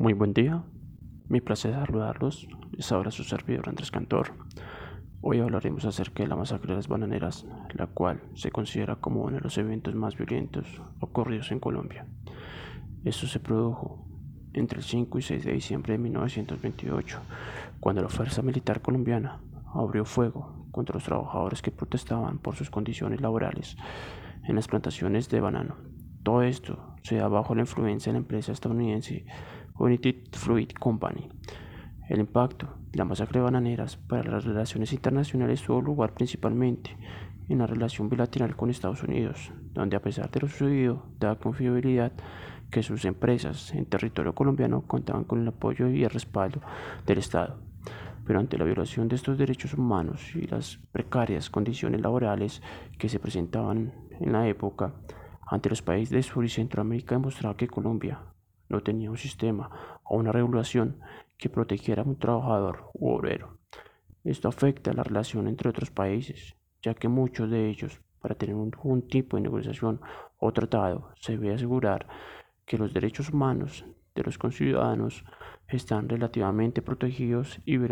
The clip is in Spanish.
Muy buen día, mi placer saludarlos. Es ahora su servidor Andrés Cantor. Hoy hablaremos acerca de la masacre de las bananeras, la cual se considera como uno de los eventos más violentos ocurridos en Colombia. Esto se produjo entre el 5 y 6 de diciembre de 1928, cuando la Fuerza Militar Colombiana abrió fuego contra los trabajadores que protestaban por sus condiciones laborales en las plantaciones de banano. Todo esto se da bajo la influencia de la empresa estadounidense United Fruit Company. El impacto de la masacre de bananeras para las relaciones internacionales tuvo lugar principalmente en la relación bilateral con Estados Unidos, donde a pesar de lo sucedido, da confiabilidad que sus empresas en territorio colombiano contaban con el apoyo y el respaldo del Estado. Pero ante la violación de estos derechos humanos y las precarias condiciones laborales que se presentaban en la época, ante los países de Sur y Centroamérica demostraba que Colombia no tenía un sistema o una regulación que protegiera a un trabajador u obrero. Esto afecta la relación entre otros países, ya que muchos de ellos, para tener un, tipo de negociación o tratado, se debe asegurar que los derechos humanos de los conciudadanos están relativamente protegidos y